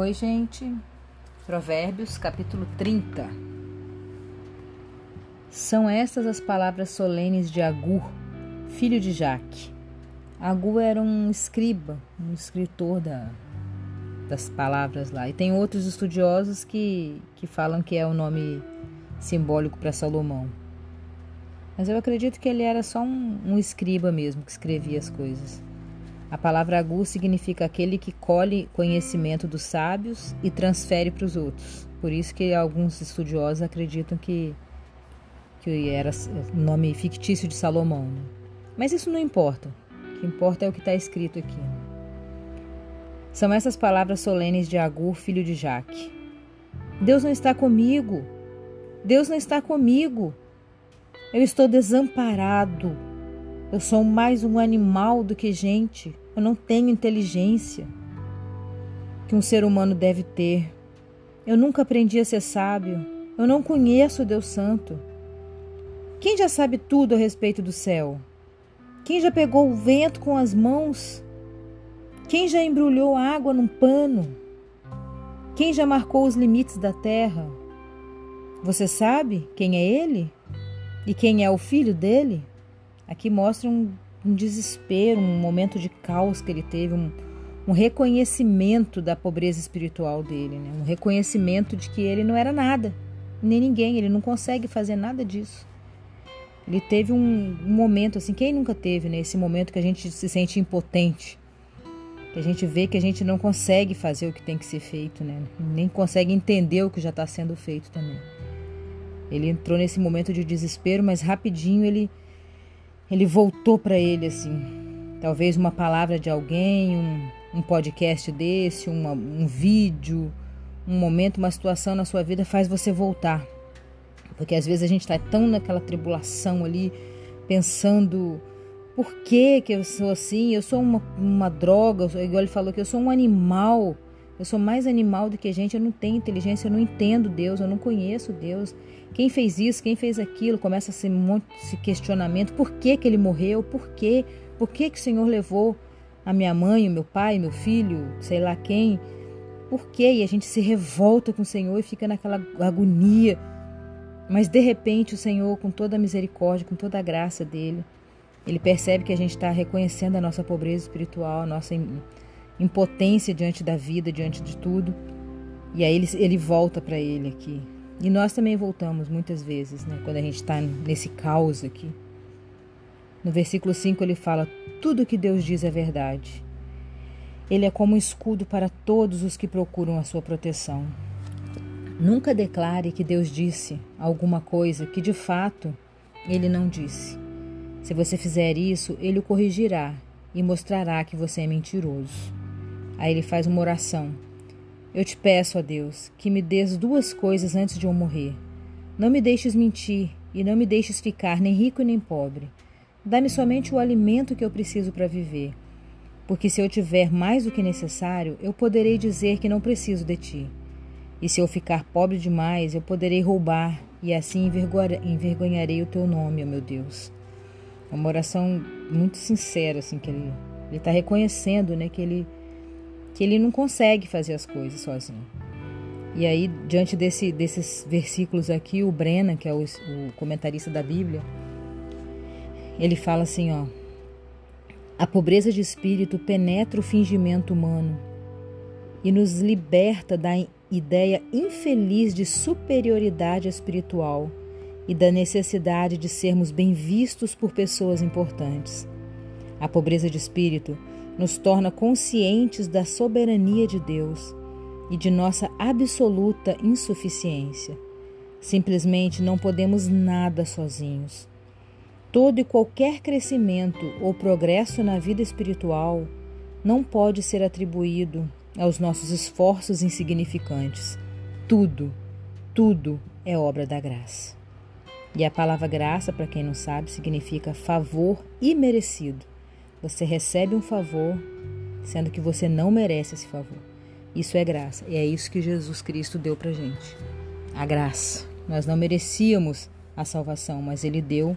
Oi, gente. Provérbios, capítulo 30. São estas as palavras solenes de Agur, filho de Jaque. Agur era um escriba, um escritor da, das palavras lá. E tem outros estudiosos que, que falam que é o nome simbólico para Salomão. Mas eu acredito que ele era só um, um escriba mesmo, que escrevia as coisas. A palavra agu significa aquele que colhe conhecimento dos sábios e transfere para os outros. Por isso que alguns estudiosos acreditam que, que era nome fictício de Salomão. Né? Mas isso não importa. O que importa é o que está escrito aqui. São essas palavras solenes de Agur, filho de Jaque. Deus não está comigo. Deus não está comigo. Eu estou desamparado. Eu sou mais um animal do que gente. Eu não tenho inteligência que um ser humano deve ter. Eu nunca aprendi a ser sábio. Eu não conheço Deus Santo. Quem já sabe tudo a respeito do céu? Quem já pegou o vento com as mãos? Quem já embrulhou água num pano? Quem já marcou os limites da terra? Você sabe quem é ele? E quem é o filho dele? Aqui mostra um, um desespero, um momento de caos que ele teve, um, um reconhecimento da pobreza espiritual dele, né? um reconhecimento de que ele não era nada, nem ninguém, ele não consegue fazer nada disso. Ele teve um, um momento assim, quem nunca teve, né? Esse momento que a gente se sente impotente, que a gente vê que a gente não consegue fazer o que tem que ser feito, né? Nem consegue entender o que já está sendo feito também. Ele entrou nesse momento de desespero, mas rapidinho ele ele voltou para ele assim. Talvez uma palavra de alguém, um, um podcast desse, uma, um vídeo, um momento, uma situação na sua vida faz você voltar. Porque às vezes a gente está tão naquela tribulação ali, pensando por que, que eu sou assim? Eu sou uma, uma droga, igual ele falou que eu sou um animal. Eu sou mais animal do que gente, eu não tenho inteligência, eu não entendo Deus, eu não conheço Deus. Quem fez isso, quem fez aquilo, começa a um monte questionamento. Por que, que ele morreu? Por quê? Por que, que o Senhor levou a minha mãe, o meu pai, meu filho, sei lá quem? Por quê? E a gente se revolta com o Senhor e fica naquela agonia. Mas de repente o Senhor, com toda a misericórdia, com toda a graça dele, ele percebe que a gente está reconhecendo a nossa pobreza espiritual, a nossa impotência diante da vida, diante de tudo. E aí ele, ele volta para ele aqui. E nós também voltamos muitas vezes, né, quando a gente está nesse caos aqui. No versículo 5 ele fala: Tudo que Deus diz é verdade. Ele é como um escudo para todos os que procuram a sua proteção. Nunca declare que Deus disse alguma coisa que de fato ele não disse. Se você fizer isso, ele o corrigirá e mostrará que você é mentiroso. Aí ele faz uma oração. Eu te peço, ó Deus, que me dês duas coisas antes de eu morrer. Não me deixes mentir e não me deixes ficar nem rico nem pobre. Dá-me somente o alimento que eu preciso para viver. Porque se eu tiver mais do que necessário, eu poderei dizer que não preciso de ti. E se eu ficar pobre demais, eu poderei roubar, e assim envergonharei o teu nome, ó meu Deus. É uma oração muito sincera, assim, que ele está reconhecendo, né, que ele que ele não consegue fazer as coisas sozinho. E aí, diante desse, desses versículos aqui, o Brennan, que é o, o comentarista da Bíblia, ele fala assim, ó: A pobreza de espírito penetra o fingimento humano e nos liberta da ideia infeliz de superioridade espiritual e da necessidade de sermos bem vistos por pessoas importantes. A pobreza de espírito nos torna conscientes da soberania de Deus e de nossa absoluta insuficiência. Simplesmente não podemos nada sozinhos. Todo e qualquer crescimento ou progresso na vida espiritual não pode ser atribuído aos nossos esforços insignificantes. Tudo, tudo é obra da graça. E a palavra graça, para quem não sabe, significa favor imerecido. Você recebe um favor, sendo que você não merece esse favor. Isso é graça. E é isso que Jesus Cristo deu para gente. A graça. Nós não merecíamos a salvação, mas Ele deu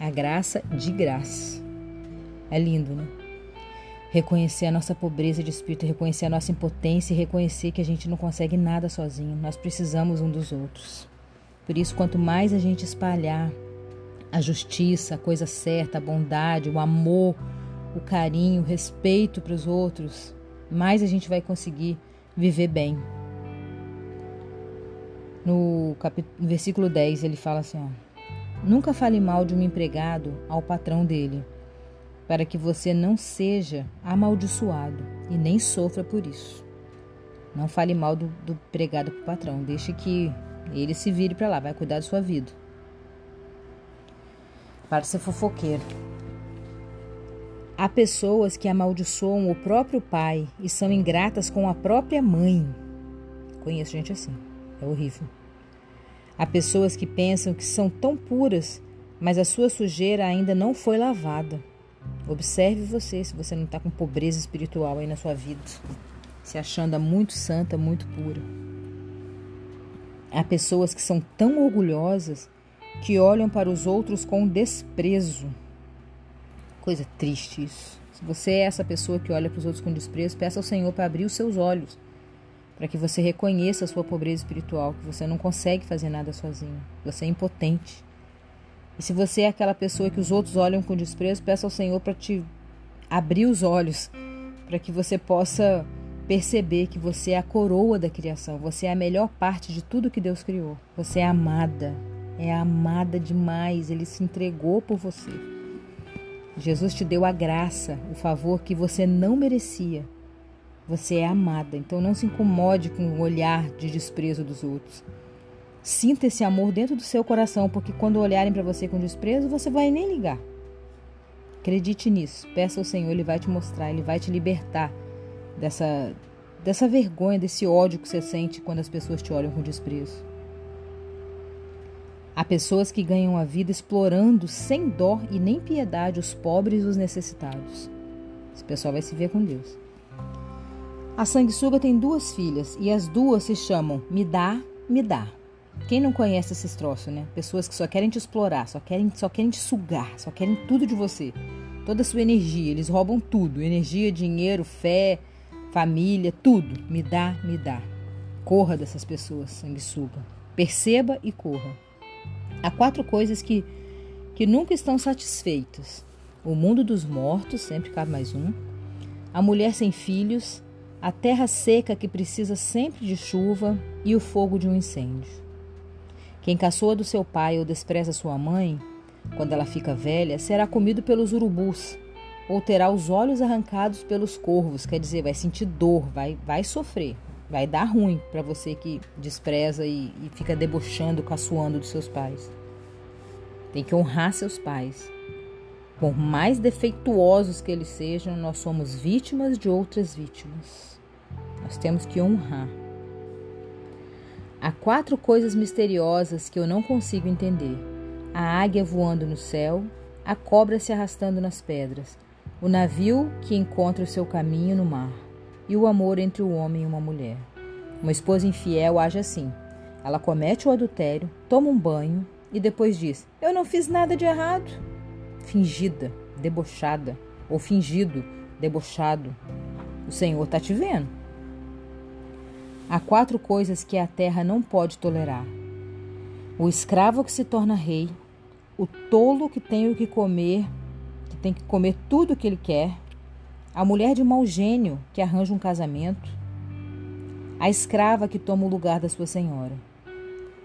a graça de graça. É lindo, né? reconhecer a nossa pobreza de espírito, reconhecer a nossa impotência e reconhecer que a gente não consegue nada sozinho, nós precisamos um dos outros. Por isso, quanto mais a gente espalhar a justiça, a coisa certa, a bondade, o amor, o carinho, o respeito para os outros, mais a gente vai conseguir viver bem. No, versículo 10 ele fala assim: ó, Nunca fale mal de um empregado ao patrão dele, para que você não seja amaldiçoado e nem sofra por isso. Não fale mal do, do empregado para o patrão, deixe que ele se vire para lá, vai cuidar da sua vida. Para ser fofoqueiro. Há pessoas que amaldiçoam o próprio pai e são ingratas com a própria mãe. Conheço gente assim. É horrível. Há pessoas que pensam que são tão puras, mas a sua sujeira ainda não foi lavada. Observe você se você não está com pobreza espiritual aí na sua vida, se achando muito santa, muito pura. Há pessoas que são tão orgulhosas que olham para os outros com desprezo coisa triste isso. Se você é essa pessoa que olha para os outros com desprezo, peça ao Senhor para abrir os seus olhos, para que você reconheça a sua pobreza espiritual, que você não consegue fazer nada sozinho, você é impotente. E se você é aquela pessoa que os outros olham com desprezo, peça ao Senhor para te abrir os olhos, para que você possa perceber que você é a coroa da criação, você é a melhor parte de tudo que Deus criou. Você é amada, é amada demais, ele se entregou por você. Jesus te deu a graça, o favor que você não merecia. Você é amada, então não se incomode com o olhar de desprezo dos outros. Sinta esse amor dentro do seu coração, porque quando olharem para você com desprezo, você vai nem ligar. Acredite nisso, peça ao Senhor, Ele vai te mostrar, Ele vai te libertar dessa, dessa vergonha, desse ódio que você sente quando as pessoas te olham com desprezo. Há pessoas que ganham a vida explorando sem dó e nem piedade os pobres e os necessitados. Esse pessoal vai se ver com Deus. A sanguessuga tem duas filhas e as duas se chamam Me dá, me dá. Quem não conhece esses troços, né? Pessoas que só querem te explorar, só querem, só querem te sugar, só querem tudo de você. Toda a sua energia, eles roubam tudo: energia, dinheiro, fé, família, tudo. Me dá, me dá. Corra dessas pessoas, sanguessuga. Perceba e corra. Há quatro coisas que, que nunca estão satisfeitas: o mundo dos mortos, sempre cabe mais um, a mulher sem filhos, a terra seca que precisa sempre de chuva. E o fogo de um incêndio. Quem caçoa do seu pai ou despreza sua mãe, quando ela fica velha, será comido pelos urubus ou terá os olhos arrancados pelos corvos, quer dizer, vai sentir dor, vai, vai sofrer. Vai dar ruim para você que despreza e, e fica debochando, caçoando dos seus pais. Tem que honrar seus pais. Por mais defeituosos que eles sejam, nós somos vítimas de outras vítimas. Nós temos que honrar. Há quatro coisas misteriosas que eu não consigo entender: a águia voando no céu, a cobra se arrastando nas pedras, o navio que encontra o seu caminho no mar e o amor entre o homem e uma mulher. Uma esposa infiel age assim. Ela comete o adultério, toma um banho e depois diz: Eu não fiz nada de errado. Fingida, debochada, ou fingido, debochado. O Senhor está te vendo. Há quatro coisas que a terra não pode tolerar: o escravo que se torna rei, o tolo que tem o que comer, que tem que comer tudo o que ele quer, a mulher de mau gênio que arranja um casamento, a escrava que toma o lugar da sua senhora.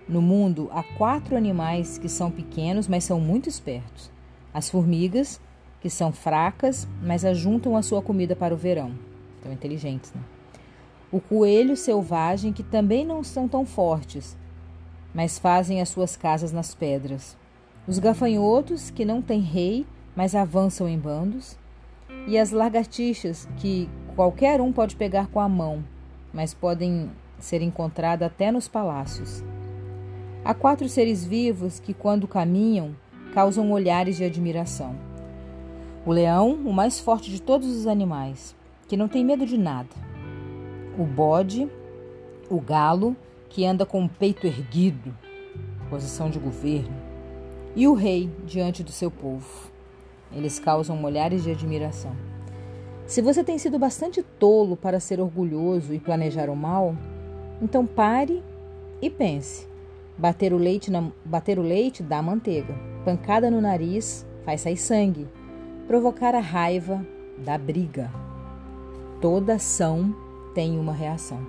No mundo há quatro animais que são pequenos, mas são muito espertos: as formigas, que são fracas, mas ajuntam a sua comida para o verão. Estão inteligentes, né? O coelho selvagem, que também não são tão fortes, mas fazem as suas casas nas pedras. Os gafanhotos, que não têm rei, mas avançam em bandos e as lagartixas, que qualquer um pode pegar com a mão, mas podem ser encontradas até nos palácios. Há quatro seres vivos que, quando caminham, causam olhares de admiração. O leão, o mais forte de todos os animais, que não tem medo de nada. O bode, o galo, que anda com o peito erguido, posição de governo. E o rei diante do seu povo. Eles causam olhares de admiração. Se você tem sido bastante tolo para ser orgulhoso e planejar o mal, então pare e pense. Bater o leite, na, bater o leite dá manteiga. Pancada no nariz faz sair sangue. Provocar a raiva dá briga. Toda ação tem uma reação.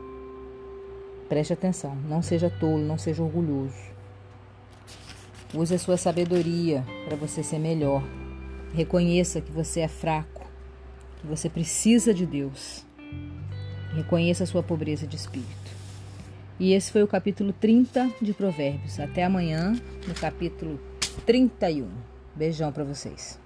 Preste atenção, não seja tolo, não seja orgulhoso. Use a sua sabedoria para você ser melhor. Reconheça que você é fraco, que você precisa de Deus. Reconheça a sua pobreza de espírito. E esse foi o capítulo 30 de Provérbios. Até amanhã, no capítulo 31. Beijão para vocês.